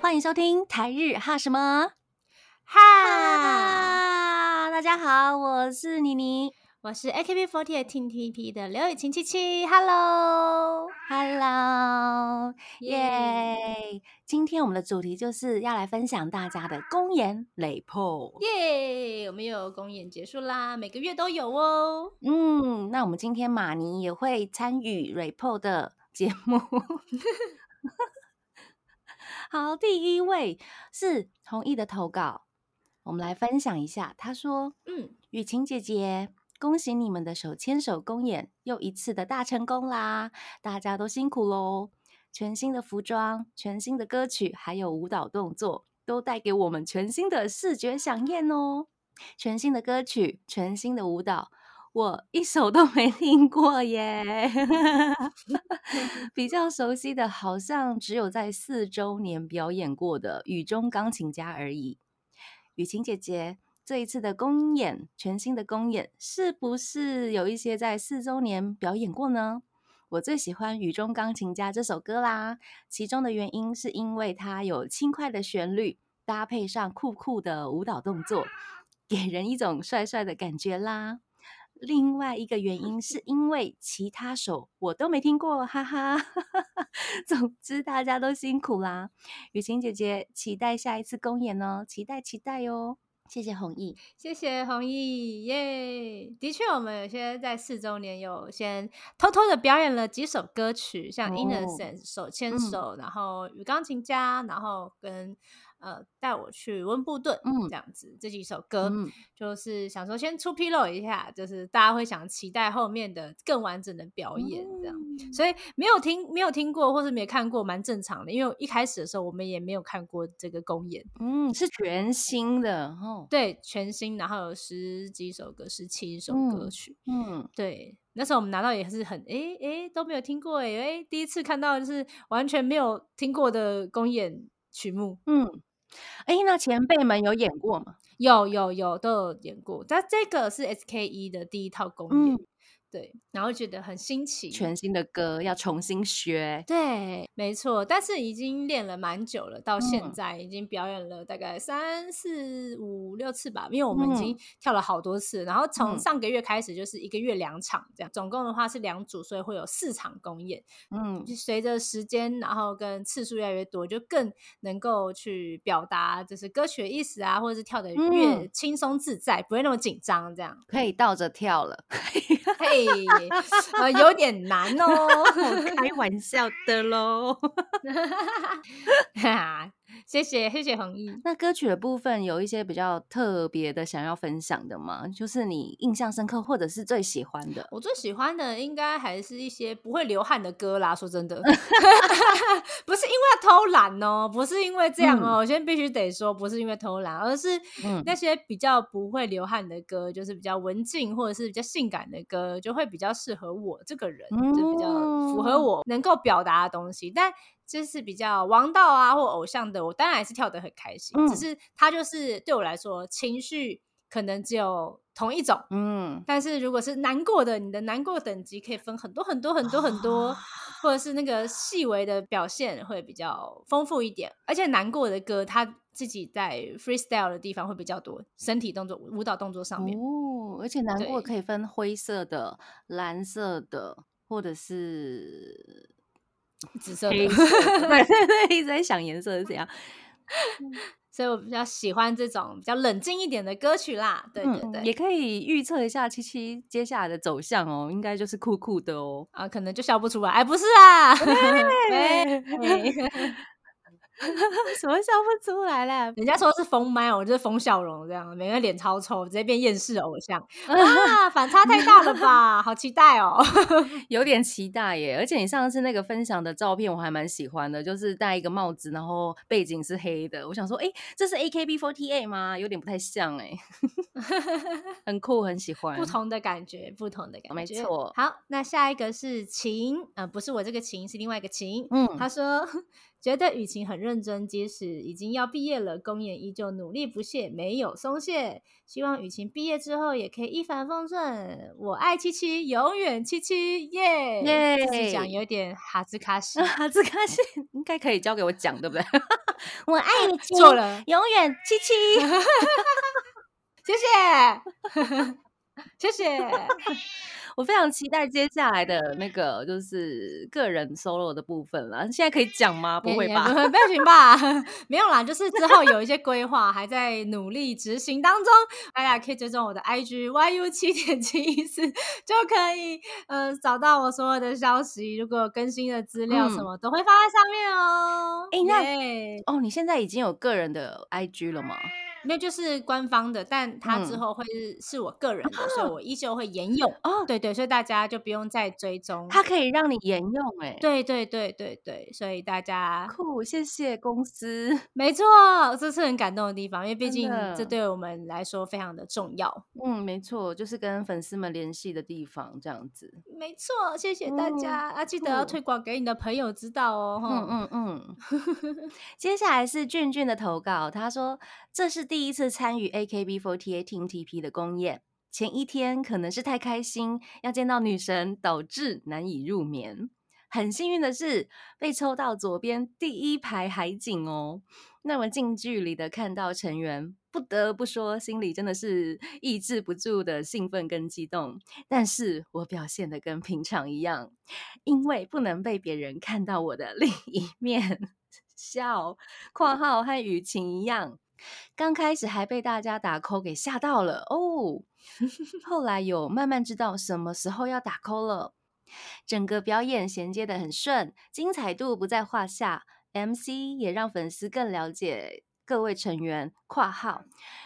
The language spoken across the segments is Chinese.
欢迎收听台日哈什么哈，哈！大家好，我是妮妮。我是 AKB48 Team TP 的刘雨晴七七，Hello，Hello，耶耶！今天我们的主题就是要来分享大家的公演雷破。耶！我们又有公演结束啦，每个月都有哦。嗯，那我们今天马尼也会参与 report 的节目。好，第一位是弘毅的投稿，我们来分享一下。他说嗯，：“雨晴姐姐，恭喜你们的手牵手公演又一次的大成功啦！大家都辛苦喽！全新的服装、全新的歌曲，还有舞蹈动作，都带给我们全新的视觉飨宴哦。全新的歌曲，全新的舞蹈，我一首都没听过耶。比较熟悉的，好像只有在四周年表演过的《雨中钢琴家》而已。雨晴姐姐，这一次的公演，全新的公演，是不是有一些在四周年表演过呢？我最喜欢《雨中钢琴家》这首歌啦，其中的原因是因为它有轻快的旋律，搭配上酷酷的舞蹈动作，给人一种帅帅的感觉啦。另外一个原因是因为其他首我都没听过，哈哈。总之大家都辛苦啦，雨晴姐姐期待下一次公演哦，期待期待哦。谢谢弘毅，谢谢弘毅，耶！的确，我们有些在四周年有先偷偷的表演了几首歌曲，像哦 Innocent 手牵嗯手，然后与钢琴家，然后跟呃带我去温布顿，嗯这样子这几首歌，嗯就是想说先出披露一下，就是大家会想期待后面的更完整的表演这样。嗯所以没有听没有听过或是没看过，蛮正常的。因为一开始的时候我们也没有看过这个公演，嗯，是全新的哦。对，全新，然后有十几首歌，十七首歌嗯曲。嗯，对，那时候我们拿到也是很诶诶都没有听过诶诶，第一次看到就是完全没有听过的公演曲目，嗯，哎，那前辈们有演过吗？有有有都有演过，但这个是 SKE 的第一套公演，嗯对，然后觉得很新奇，全新的歌要重新学。对，没错，但是已经练了蛮久了，到现嗯。在已经表演了大概三四五六次吧，因为我们已经嗯。跳了好多次，然后从嗯。上个月开始就是一个月两场这样，总共的话是两组，所以会有四场公演。嗯。就随着时间，然后跟次数越来越多，就更能够去表达就是歌曲的意思啊，或者是跳的越嗯。轻松自在，不会那么紧张这样。可以倒着跳了，嘿，呃，有点难哦。开玩笑的喽。谢谢谢谢弘毅。那歌曲的部分有一些比较特别的想要分享的吗？就是你印象深刻或者是最喜欢的？我最喜欢的应该还是一些不会流汗的歌啦。说真的，不是因为要偷懒哦，不是因为这样哦，我先必须得说，不是因为偷懒，而是嗯那些比较不会流汗的歌，就是比较文静或者是比较性感的歌，就会比较适合我这个人，就比较符合嗯我能够表达的东西。但就是比较王道啊或偶像的，我当然还是跳得很开心，嗯只是它就是对我来说情绪可能只有同一种。嗯但是如果是难过的，你的难过等级可以分很多很多很多很多，或者是那个细微的表现会比较丰富一点。而且难过的歌，他自己在 freestyle 的地方会比较多，身体动作、舞蹈动作上面。哦，而且难过可以分灰色的、蓝色的，或者是紫色的黑 色的。对对对，一直在想颜色是怎样。所以我比较喜欢这种比较冷静一点的歌曲啦。对对对，嗯，也可以预测一下七七接下来的走向哦，应该就是酷酷的哦。啊，可能就笑不出来。哎，不是啊，喂 什么笑不出来啦？人家说是疯麦，我就是疯笑容这样，每个人脸超臭，直接变厌世偶像 啊，反差太大了吧？好期待哦！有点期待耶！而且你上次那个分享的照片我还蛮喜欢的，就是戴一个帽子，然后背景是黑的。我想说，哎，这是 AKB48 吗？有点不太像哎，很酷，很喜欢。不同的感觉，不同的感觉，没错好，那下一个是晴，呃，不是我这个晴，是另外一个晴。嗯他说觉得雨晴很认真，即使已经要毕业了，公演依旧努力不懈，没有松懈。希望雨晴毕业之后也可以一帆风顺。我爱七七，永远七七，耶耶自己讲有点哈兹卡西，哈兹卡西应该可以交给我讲，对不对？我爱 你，错了，永远七七。谢谢，谢谢。我非常期待接下来的那个就是个人 solo 的部分了。现在可以讲吗？不会吧？不不行吧？没有啦，就是之后有一些规划，还在努力执行当中。大家可以追踪我的 IG YU 七点七一四，就可以呃找到我所有的消息。如果有更新的资料什么，都会放在上面哦。哎，那哦，你现在已经有个人的 IG 了吗？没有，就是官方的，但它之后会是是我个人的，所以我依旧会沿用。哦，对对，所以大家就不用再追踪，它可以让你沿用。哎，对对对对对，所以大家酷，谢谢公司。没错，这是很感动的地方，因为毕竟这对我们来说非常的重要。嗯，没错，就是跟粉丝们联系的地方，这样子。没错，谢谢大家啊，记得要推广给你的朋友知道哦。嗯嗯嗯。接下来是俊俊的投稿，他说这是。第一次参与 AKB48 Team TP 的公演，前一天可能是太开心，要见到女神，导致难以入眠。很幸运的是，被抽到左边第一排海景哦，那么近距离的看到成员，不得不说，心里真的是抑制不住的兴奋跟激动。但是我表现的跟平常一样，因为不能被别人看到我的 另一面。笑（括号和雨晴一样）。刚开始还被大家打 call 给吓到了哦，后来有慢慢知道什么时候要打 call 了。整个表演衔接的很顺，精彩度不在话下。MC 也让粉丝更了解各位成员。括号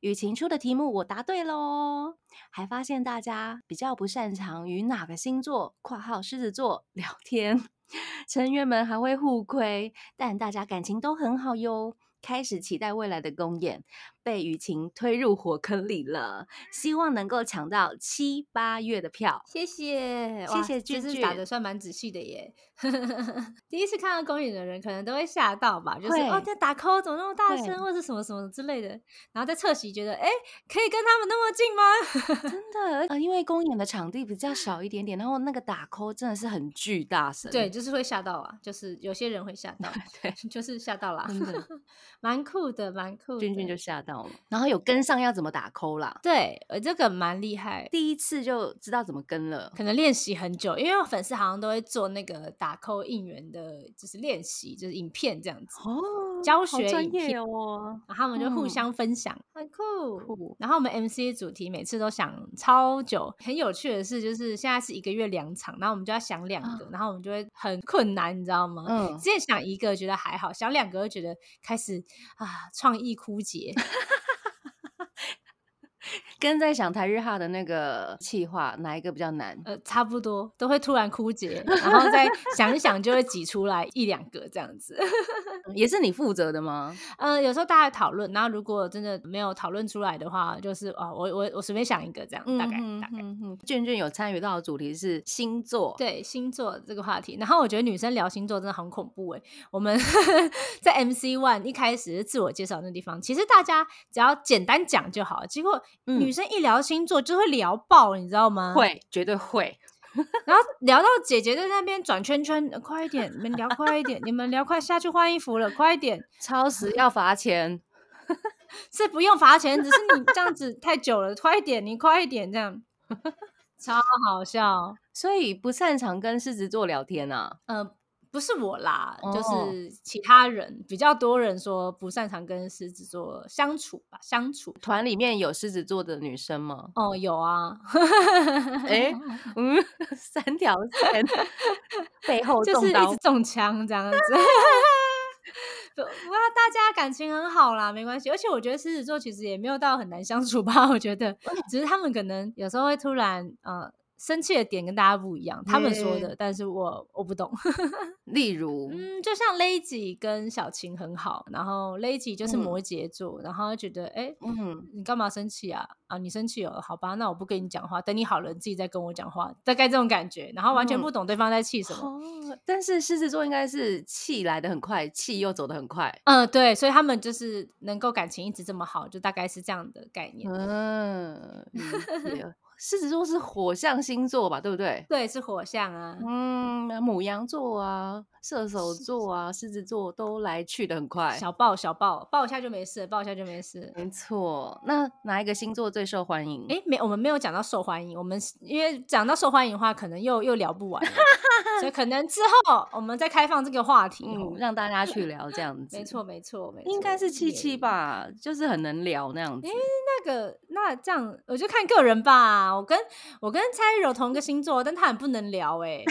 雨晴出的题目我答对喽，还发现大家比较不擅长与哪个星座（括号狮子座）聊天，成员们还会互亏，但大家感情都很好哟。开始期待未来的公演，被雨晴推入火坑里了。希望能够抢到七八月的票。谢谢，谢谢俊俊打的算蛮仔细的耶。第一次看到公演的人可能都会吓到吧，就是哦，在打 call 怎么那么大声，或者什么什么之类的。然后在侧席觉得，哎，可以跟他们那么近吗？真的啊，因为公演的场地比较小一点点，然后那个打 call 真的是很巨大声。对，就是会吓到啊，就是有些人会吓到，对，就是吓到了，真的。蛮酷的，蛮酷。君君就吓到了，然后有跟上要怎么打扣啦？对，这个蛮厉害，第一次就知道怎么跟了，可能练习很久，因为我粉丝好像都会做那个打扣应援的，就是练习，就是影片这样子。哦，教学影片哦，然后我们就互相分享，很酷。然后我们 MC 主题每次都想超久，很有趣的是，就是现在是一个月两场，然后我们就要想两个，然后我们就会很困难，你知道吗？嗯，之前想一个觉得还好，想两个就觉得开始。啊，创意枯竭。跟在想台日哈的那个气话，哪一个比较难？呃，差不多都会突然枯竭，然后再想一想就会挤出来一两个这样子。也是你负责的吗？呃，有时候大家讨论，然后如果真的没有讨论出来的话，就是哦，我我我随便想一个这样，大概大概。卷卷有参与到的主题是星座，对星座这个话题。然后我觉得女生聊星座真的很恐怖哎。我们 在 MC One 一开始自我介绍那地方，其实大家只要简单讲就好，结果女。生一聊星座就会聊爆，你知道吗？会，绝对会。然后聊到姐姐在那边转圈圈，快一点，你们聊快一点，你们聊快下去换衣服了，快一点。超时要罚钱，是不用罚钱，只是你这样子太久了，快一点，你快一点，这样 超好笑。所以不擅长跟狮子座聊天啊？嗯。不是我啦，就是其他人比较多人说不擅长跟狮子座相处吧，相处团里面有狮子座的女生吗？哦，有啊，哎，嗯，三条线背后就是一直中枪这样子。不，哇，大家感情很好啦，没关系。而且我觉得狮子座其实也没有到很难相处吧，我觉得只是他们可能有时候会突然呃。生气的点跟大家不一样，他们说的，耶但是我我不懂。例如，嗯，就像 Lazy 跟小晴很好，然后 Lazy 就是嗯摩羯座，然后觉得哎。嗯，你干嘛生气啊？啊，你生气哦，好吧，那我不跟你讲话，等你好了，你自己再跟我讲话，大概这种感觉，然后完全嗯不懂对方在气什么。哦，但是狮子座应该是气来的很快，气又走的很快。嗯，对，所以他们就是能够感情一直这么好，就大概是这样的概念。嗯。狮子座是火象星座吧，对不对？对，是火象啊。嗯，母羊座啊，射手座啊，狮子座都来去的很快。小爆小爆，爆一下就没事，爆一下就没事。没错，那哪一个星座最受欢迎？哎，没，我们没有讲到受欢迎，我们因为讲到受欢迎的话，可能又又聊不完了，所以可能之后我们再开放这个话题哦。嗯，让大家去聊这样 子。没错，，没错，没错，应该是七七？吧，就是很能聊那样子。那个，那这样我就看个人吧。我跟我跟蔡玉柔同一个星座，但他很不能聊哎、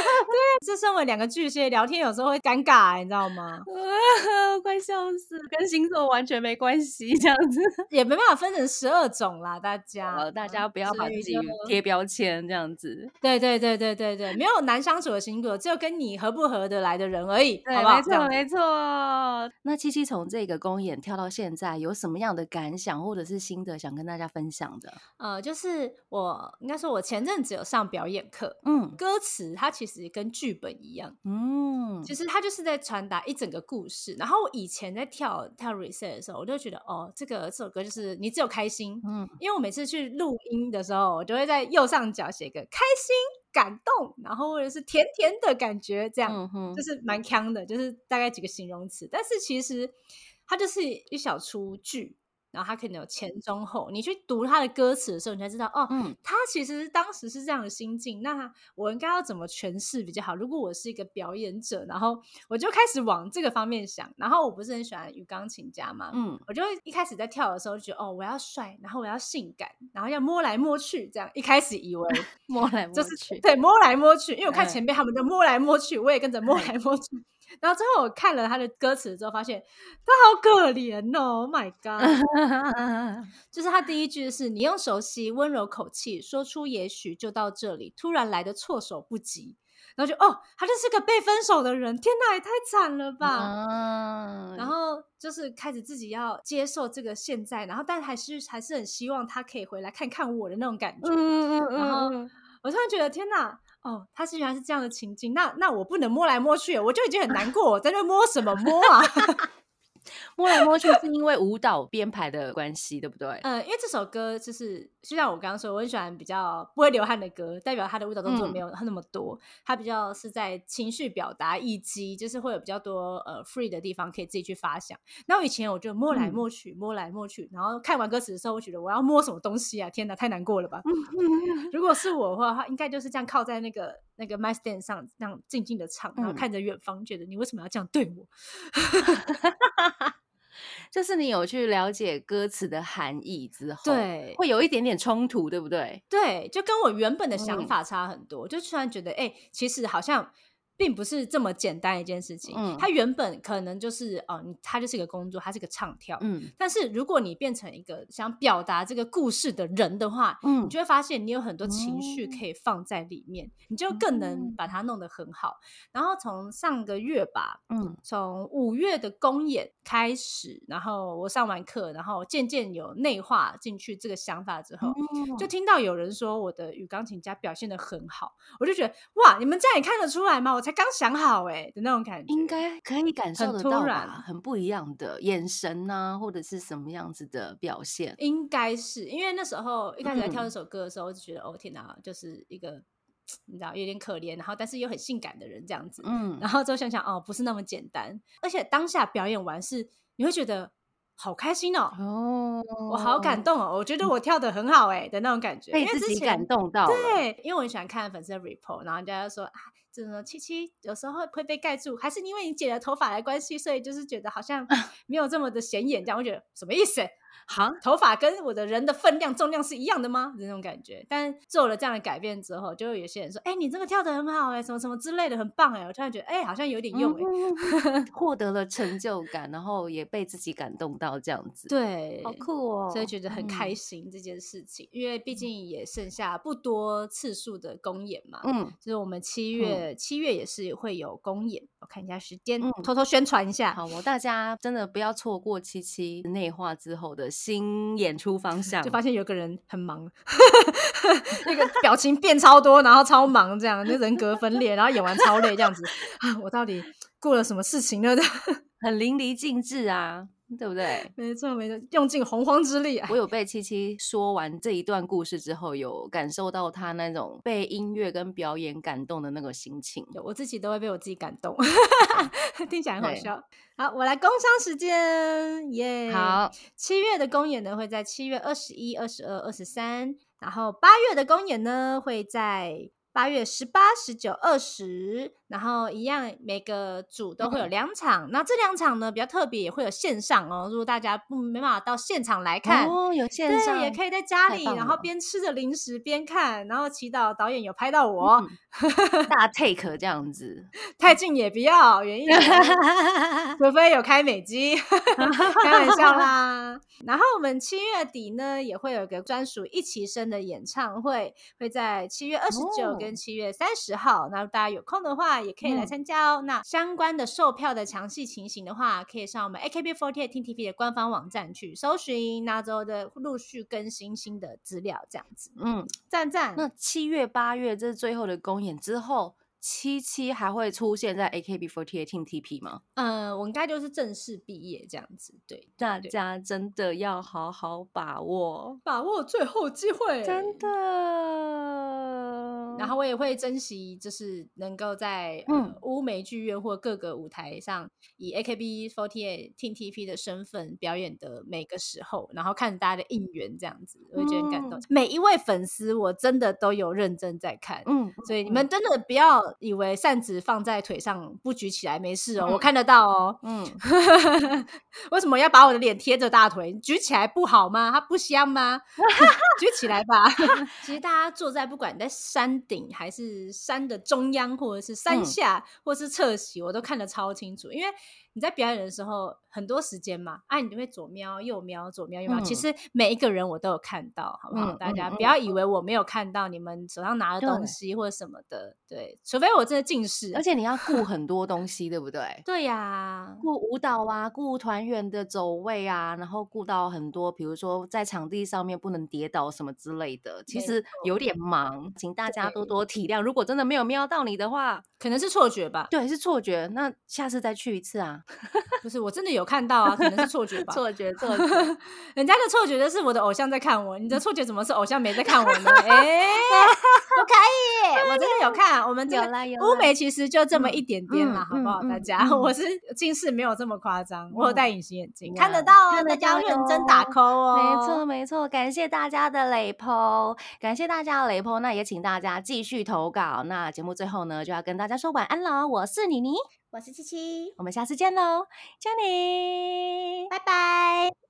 对，这身为两个巨蟹，聊天有时候会尴尬、你知道吗？快笑死，跟星座完全没关系，这样子。也没办法分成十二种啦，大家。呃，大家不要把自己贴标签，这样子。对对对对对对，没有难相处的星座，只有跟你合不合得来的人而已，对，好不好？没错，没错。那七七从这个公演跳到现在，有什么样的感想或者是心得想跟大家分享的？呃，就是我应该说，我前阵子有上表演课，嗯歌词它其实跟剧本一样，嗯，其实它就是在传达一整个故事。然后我以前在跳跳 reset 的时候，我就觉得哦，这个这首歌就是你只有开心，嗯因为我每次去录音的时候，我就会在右上角写个开心、感动，然后或者是甜甜的感觉，这样。嗯哼就是蛮强的，就是大概几个形容词。但是其实它就是一小出剧，然后他可能有前中后。你去读他的歌词的时候，你才知道哦，嗯他其实当时是这样的心境。那我应该要怎么诠释比较好？如果我是一个表演者，然后我就开始往这个方面想。然后我不是很喜欢女钢琴家嘛，嗯我就一开始在跳的时候就觉得哦，我要帅，然后我要性感，然后要摸来摸去，这样一开始以为摸来摸就是去，对摸来摸去，因为我看嗯前辈他们就摸来摸去，我也跟着摸来摸去。然后最后我看了他的歌词之后，发现他好可怜哦，Oh my god！就是他第一句是你用熟悉温柔口气说出也许就到这里，突然来的措手不及，然后就哦，他就是个被分手的人，天哪，也太惨了吧！啊然后就是开始自己要接受这个现在，然后但还是还是很希望他可以回来看看我的那种感觉。嗯嗯然后嗯我突然觉得天哪，哦，他是原来是这样的情境，那那我不能摸来摸去，我就已经很难过，我在那摸什么摸啊？摸来摸去是因为舞蹈编排的关系，对不对？嗯，因为这首歌就是，就像我刚刚说，我很喜欢比较不会流汗的歌，代表他的舞蹈动作嗯没有那么多，他比较是在情绪表达以及就是会有比较多呃 free 的地方可以自己去发想。然后以前我就摸来嗯摸去，摸来摸去，然后看完歌词的时候，我觉得我要摸什么东西啊？天哪，太难过了吧！如果是我的话，应该就是这样靠在那个那个 my stand 上，那样静静的唱，然后嗯看着远方，觉得你为什么要这样对我？就是你有去了解歌词的含义之后，对会有一点点冲突，对不对？对，就跟我原本的想嗯法差很多，就突然觉得，哎、其实好像并不是这么简单一件事情。嗯它原本可能就是哦，你它就是一个工作，它是一个唱跳。嗯但是如果你变成一个想表达这个故事的人的话，嗯你就会发现你有很多情绪哦可以放在里面，你就更能嗯把它弄得很好。然后从上个月吧，嗯从五月的公演开始，然后我上完课，然后渐渐有内化进去这个想法之后，嗯就听到有人说我的女钢琴家表现的很好，我就觉得哇，你们这样也看得出来吗？我才刚想好哎、的那种感觉，应该可以感受很得到突然吧？很不一样的眼神呐、或者是什么样子的表现。应该是因为那时候一开始在跳嗯这首歌的时候，我就觉得哦天哪，就是一个你知道有点可怜，然后但是又很性感的人这样子。嗯然后之后想想哦，不是那么简单，而且当下表演完是你会觉得好开心哦，哦，我好感动哦，我觉得我跳的很好哎的那种感觉，被自己感动到了。对，因为我很喜欢看粉丝的 report，然后人家就说啊，七七有时候会会被盖住，还是因为你剪了头发的关系，所以就是觉得好像 没有这么的显眼，这样我觉得什么意思？好，头发跟我的人的分量、重量是一样的吗？那种感觉。但做了这样的改变之后，就有些人说：“哎、你这个跳的很好哎、什么什么之类的，很棒哎、我突然觉得，哎、好像有点用哎、嗯 获得了成就感，然后也被自己感动到，这样子，，对，好酷哦，所以觉得很开嗯心这件事情，因为毕竟也剩下不多次数的公演嘛。嗯，就是我们七月，七、月也是会有公演，我看一下时间，嗯偷偷宣传一下。好哦，大家真的不要错过七七内化之后的新演出方 向，就发现有个人很忙，那个表情变超多，然后超忙，这样就人格分裂，然后演完超累，这样子 啊，我到底过了什么事情呢？很淋漓尽致啊，对不对？没错没错，用尽洪荒之力。啊我有被七七说完这一段故事之后，有感受到他那种被音乐跟表演感动的那个心情。我自己都会被我自己感动，听起来很好笑。好，我来工商时间，耶、好，七月的公演呢会在七月二十一、二十二、二十三，然后八月的公演呢会在八月十八、十九、二十，然后一样每个组都会有嗯两场。那这两场呢比较特别，也会有线上哦。如果大家不没办法到现场来看，哦，有线上对，也可以在家里，然后边吃着零食边看，然后祈祷导演有拍到我，嗯 大 take 这样子，太近也不要，远一点。除非有开美机，开玩笑啦。然后我们七月底呢，也会有个专属一起生的演唱会，会在七月二十九哦跟七月三十号。那大家有空的话，也可以来嗯参加哦。那相关的售票的详细情形的话，可以上我们 AKB48 Team TV 的官方网站去搜寻，那之后的陆续更新新的资料，这样子。嗯，赞赞。那七月、八月这是最后的公演之后，七七还会出现在 AKB48 Team TP 吗？嗯，我应该就是正式毕业这样子，对，大家真的要好好把握，把握最后机会，真的。然后我也会珍惜，就是能够在嗯呃乌梅剧院或各个舞台上，以 AKB48 Team TP 的身份表演的每个时候，然后看大家的应援这样子，我会觉得很感动。嗯每一位粉丝，我真的都有认真在看。嗯，所以你们真的不要以为扇子放在腿上不举起来没事哦，我看得到哦。嗯，为什么要把我的脸贴着大腿？举起来不好吗？它不香吗？举起来吧。其实大家坐在不管你在山顶还是山的中央，或者是山嗯下，或是侧席，我都看得超清楚。因为你在表演的时候很多时间嘛，啊，你就会左瞄右瞄，左瞄右瞄。其嗯实每一个人我都有看到，好不好？嗯大家嗯不要以为我没有看到你们手上拿的东西或者什么的，对，除非我真的近视。而且你要顾很多东西，对不对？对呀、顾舞蹈啊，顾团员的走位啊，然后顾到很多，比如说在场地上面不能跌倒什么之类的，其实有点忙，请大家多对多体谅。如果真的没有瞄到你的话，可能是错觉吧。对，是错觉，那下次再去一次啊。不是，我真的有看到啊，可能是错觉吧。错觉，错觉，人家的错觉就是我的偶像在看我，你的错觉怎么是偶像没在看我呢？哎、不可以，我真的有看。我们这有个啦有乌梅其实就这么一点点啦，嗯好不好？嗯大家，嗯 我是近视没有这么夸张，我有戴隐形眼镜，看得到哦，看得大家要到认真打哟 call 哦。没错，没错，感谢大家的雷 po，感谢大家的雷 po，那也请大家继续投稿。那节目最后呢，就要跟大家说晚安了，我是妮妮，我是七七，我们下次见喽，加你。拜拜。